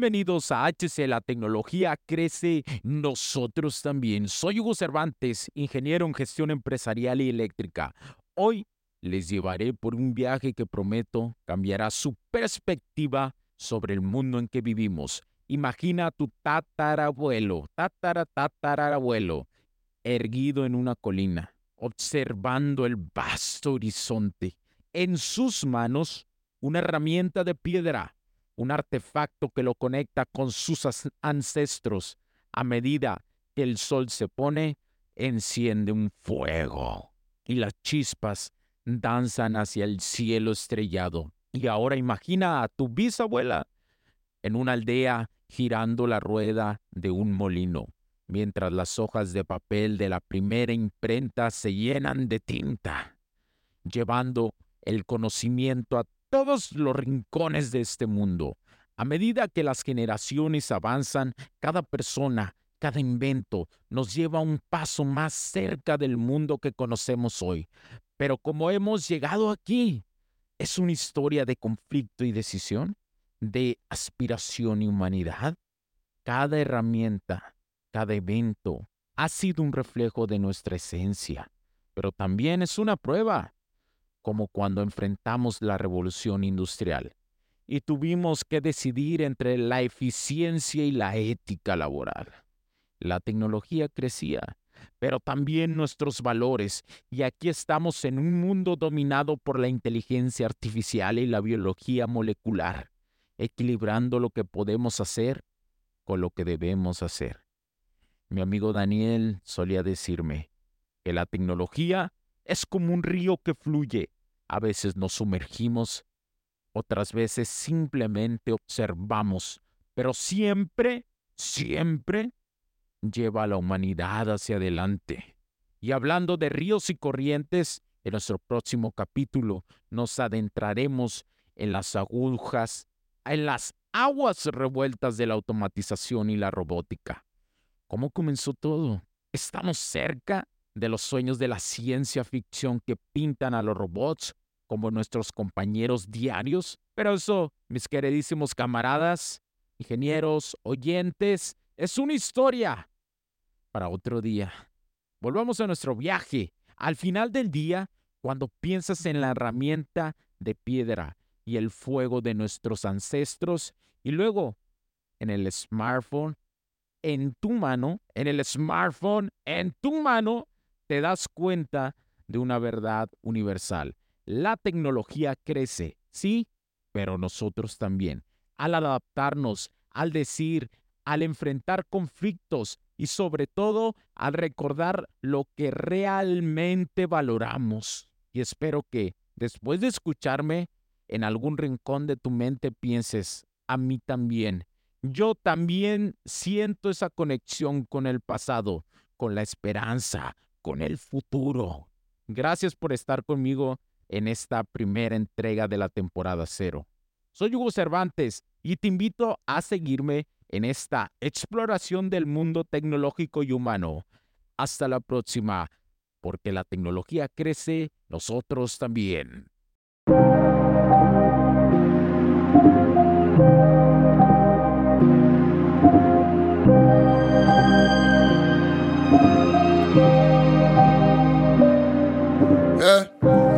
Bienvenidos a HC, la tecnología crece, nosotros también. Soy Hugo Cervantes, ingeniero en gestión empresarial y eléctrica. Hoy les llevaré por un viaje que prometo cambiará su perspectiva sobre el mundo en que vivimos. Imagina a tu tatarabuelo, tatara tatarabuelo, erguido en una colina, observando el vasto horizonte. En sus manos, una herramienta de piedra un artefacto que lo conecta con sus ancestros. A medida que el sol se pone, enciende un fuego y las chispas danzan hacia el cielo estrellado. Y ahora imagina a tu bisabuela en una aldea girando la rueda de un molino, mientras las hojas de papel de la primera imprenta se llenan de tinta, llevando el conocimiento a todos los rincones de este mundo. A medida que las generaciones avanzan, cada persona, cada invento nos lleva un paso más cerca del mundo que conocemos hoy. Pero como hemos llegado aquí, es una historia de conflicto y decisión, de aspiración y humanidad. Cada herramienta, cada evento ha sido un reflejo de nuestra esencia, pero también es una prueba como cuando enfrentamos la revolución industrial y tuvimos que decidir entre la eficiencia y la ética laboral. La tecnología crecía, pero también nuestros valores, y aquí estamos en un mundo dominado por la inteligencia artificial y la biología molecular, equilibrando lo que podemos hacer con lo que debemos hacer. Mi amigo Daniel solía decirme que la tecnología es como un río que fluye. A veces nos sumergimos, otras veces simplemente observamos, pero siempre, siempre lleva a la humanidad hacia adelante. Y hablando de ríos y corrientes, en nuestro próximo capítulo nos adentraremos en las agujas, en las aguas revueltas de la automatización y la robótica. ¿Cómo comenzó todo? ¿Estamos cerca de los sueños de la ciencia ficción que pintan a los robots como nuestros compañeros diarios? Pero eso, mis queridísimos camaradas, ingenieros, oyentes, es una historia para otro día. Volvamos a nuestro viaje. Al final del día, cuando piensas en la herramienta de piedra y el fuego de nuestros ancestros, y luego en el smartphone, en tu mano, en el smartphone, en tu mano, te das cuenta de una verdad universal. La tecnología crece, sí, pero nosotros también. Al adaptarnos, al decir, al enfrentar conflictos y sobre todo al recordar lo que realmente valoramos. Y espero que después de escucharme, en algún rincón de tu mente pienses, a mí también. Yo también siento esa conexión con el pasado, con la esperanza, con el futuro. Gracias por estar conmigo en esta primera entrega de la temporada cero. Soy Hugo Cervantes y te invito a seguirme en esta exploración del mundo tecnológico y humano. Hasta la próxima, porque la tecnología crece, nosotros también.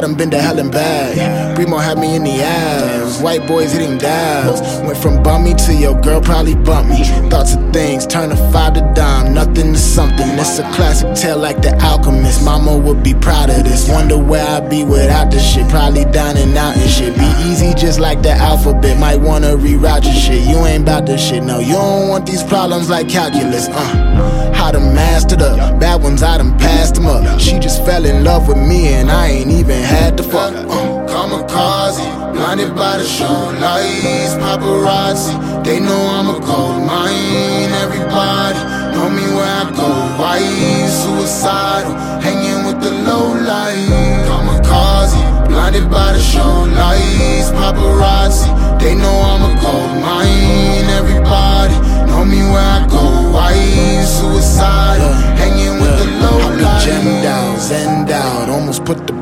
I done been to hell and back. Primo had me in the ass. White boys hitting dabs. Went from bummy to your girl probably bumped me. Thoughts of things, turn a five to dime. Nothing to something. It's a classic tale like the alchemist. Mama would be proud of this. Wonder where I'd be without this shit. Probably dining out and shit. Be easy just like the alphabet. Might wanna reroute your shit. You ain't about this shit. No, you don't want these problems like calculus. Uh, how to master the bad ones, I done passed them up. She just fell in love with me and I ain't even to fuck. Uh, kamikaze, blinded by the show lights, paparazzi. They know I'm a gold mine. Everybody know me where I go. Why suicidal, hanging with the low light. Kamikaze, blinded by the show lights, paparazzi. They know I'm a gold mine. Everybody know me where I go. Why suicidal, hanging with the low light. Zen out, almost put the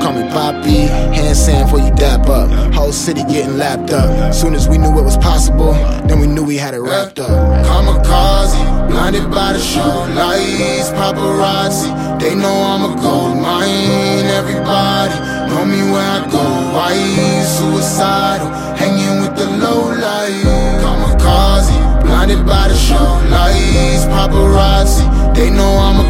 call me Poppy. Hand sand for you dap up. Whole city getting lapped up. Soon as we knew it was possible, then we knew we had it wrapped up. Kamikaze, blinded by the show lights, paparazzi. They know I'm a gold mine. Everybody know me where I go. Why suicidal, hanging with the low light. Kamikaze, blinded by the show lights, paparazzi. They know I'm a